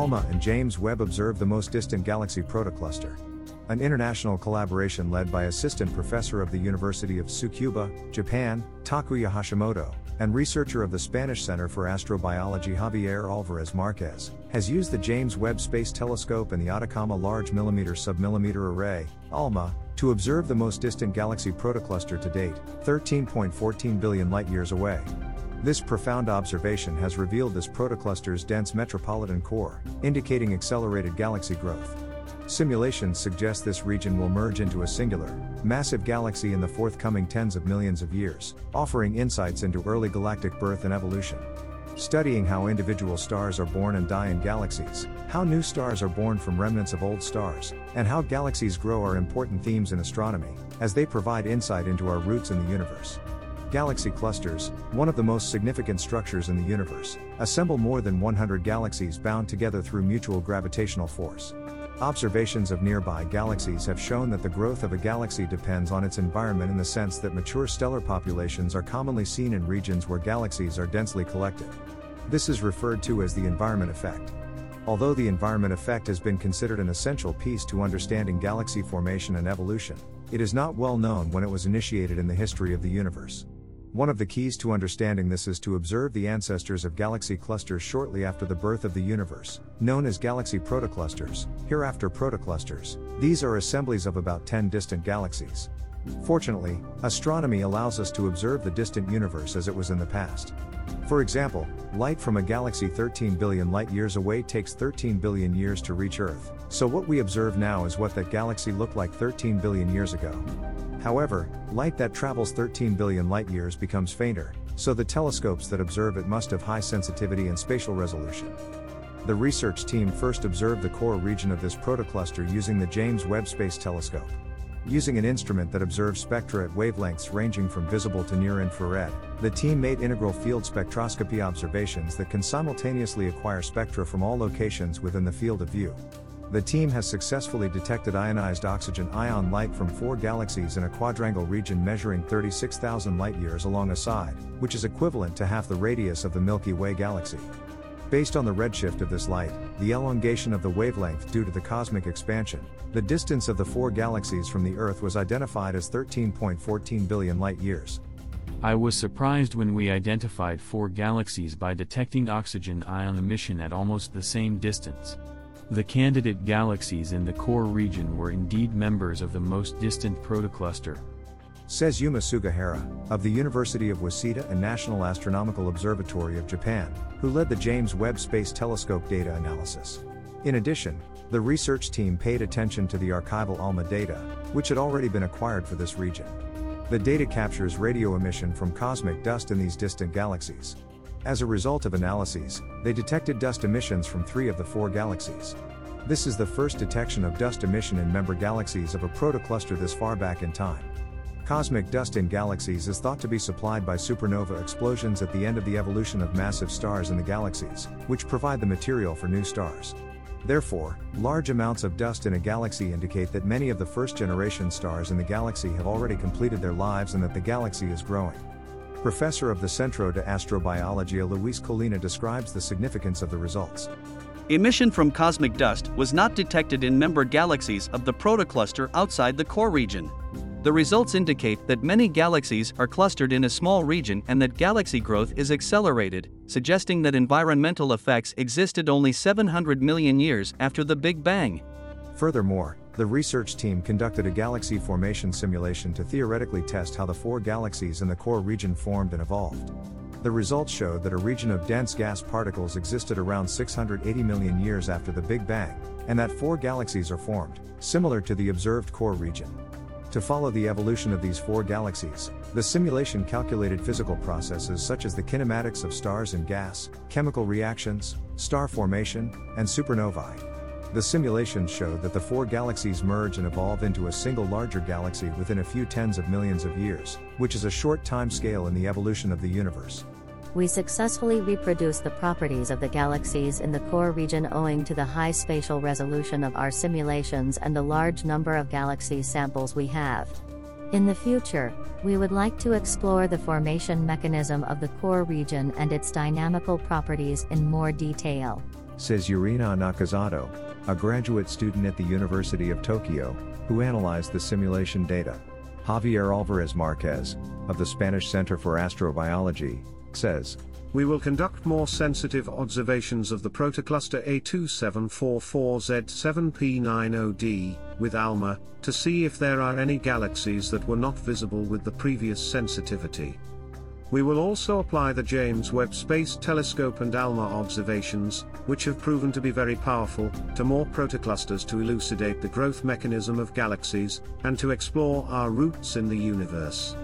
ALMA and James Webb observe the most distant galaxy protocluster. An international collaboration led by assistant professor of the University of Tsukuba, Japan, Takuya Hashimoto, and researcher of the Spanish Center for Astrobiology Javier Alvarez Marquez, has used the James Webb Space Telescope and the Atacama Large Millimeter Submillimeter Array, ALMA, to observe the most distant galaxy protocluster to date, 13.14 billion light years away. This profound observation has revealed this protocluster's dense metropolitan core, indicating accelerated galaxy growth. Simulations suggest this region will merge into a singular, massive galaxy in the forthcoming tens of millions of years, offering insights into early galactic birth and evolution. Studying how individual stars are born and die in galaxies, how new stars are born from remnants of old stars, and how galaxies grow are important themes in astronomy, as they provide insight into our roots in the universe. Galaxy clusters, one of the most significant structures in the universe, assemble more than 100 galaxies bound together through mutual gravitational force. Observations of nearby galaxies have shown that the growth of a galaxy depends on its environment in the sense that mature stellar populations are commonly seen in regions where galaxies are densely collected. This is referred to as the environment effect. Although the environment effect has been considered an essential piece to understanding galaxy formation and evolution, it is not well known when it was initiated in the history of the universe. One of the keys to understanding this is to observe the ancestors of galaxy clusters shortly after the birth of the universe, known as galaxy protoclusters, hereafter protoclusters. These are assemblies of about 10 distant galaxies. Fortunately, astronomy allows us to observe the distant universe as it was in the past. For example, light from a galaxy 13 billion light years away takes 13 billion years to reach Earth, so what we observe now is what that galaxy looked like 13 billion years ago. However, light that travels 13 billion light years becomes fainter, so the telescopes that observe it must have high sensitivity and spatial resolution. The research team first observed the core region of this protocluster using the James Webb Space Telescope. Using an instrument that observes spectra at wavelengths ranging from visible to near infrared, the team made integral field spectroscopy observations that can simultaneously acquire spectra from all locations within the field of view the team has successfully detected ionized oxygen ion light from four galaxies in a quadrangle region measuring 36,000 light years along a side, which is equivalent to half the radius of the Milky Way galaxy. Based on the redshift of this light, the elongation of the wavelength due to the cosmic expansion, the distance of the four galaxies from the Earth was identified as 13.14 billion light years. I was surprised when we identified four galaxies by detecting oxygen ion emission at almost the same distance. The candidate galaxies in the core region were indeed members of the most distant protocluster. Says Yuma Sugahara, of the University of Waseda and National Astronomical Observatory of Japan, who led the James Webb Space Telescope data analysis. In addition, the research team paid attention to the archival ALMA data, which had already been acquired for this region. The data captures radio emission from cosmic dust in these distant galaxies. As a result of analyses, they detected dust emissions from three of the four galaxies. This is the first detection of dust emission in member galaxies of a protocluster this far back in time. Cosmic dust in galaxies is thought to be supplied by supernova explosions at the end of the evolution of massive stars in the galaxies, which provide the material for new stars. Therefore, large amounts of dust in a galaxy indicate that many of the first generation stars in the galaxy have already completed their lives and that the galaxy is growing. Professor of the Centro de Astrobiologia Luis Colina describes the significance of the results. Emission from cosmic dust was not detected in member galaxies of the protocluster outside the core region. The results indicate that many galaxies are clustered in a small region and that galaxy growth is accelerated, suggesting that environmental effects existed only 700 million years after the Big Bang. Furthermore, the research team conducted a galaxy formation simulation to theoretically test how the four galaxies in the core region formed and evolved. The results showed that a region of dense gas particles existed around 680 million years after the Big Bang, and that four galaxies are formed, similar to the observed core region. To follow the evolution of these four galaxies, the simulation calculated physical processes such as the kinematics of stars and gas, chemical reactions, star formation, and supernovae. The simulations showed that the four galaxies merge and evolve into a single larger galaxy within a few tens of millions of years, which is a short time scale in the evolution of the universe. We successfully reproduce the properties of the galaxies in the core region owing to the high spatial resolution of our simulations and the large number of galaxy samples we have. In the future, we would like to explore the formation mechanism of the core region and its dynamical properties in more detail. says Yurina Nakazato, a graduate student at the University of Tokyo, who analyzed the simulation data. Javier Alvarez Marquez, of the Spanish Center for Astrobiology, says, We will conduct more sensitive observations of the protocluster A2744Z7P90D with ALMA to see if there are any galaxies that were not visible with the previous sensitivity. We will also apply the James Webb Space Telescope and ALMA observations, which have proven to be very powerful, to more protoclusters to elucidate the growth mechanism of galaxies, and to explore our roots in the universe.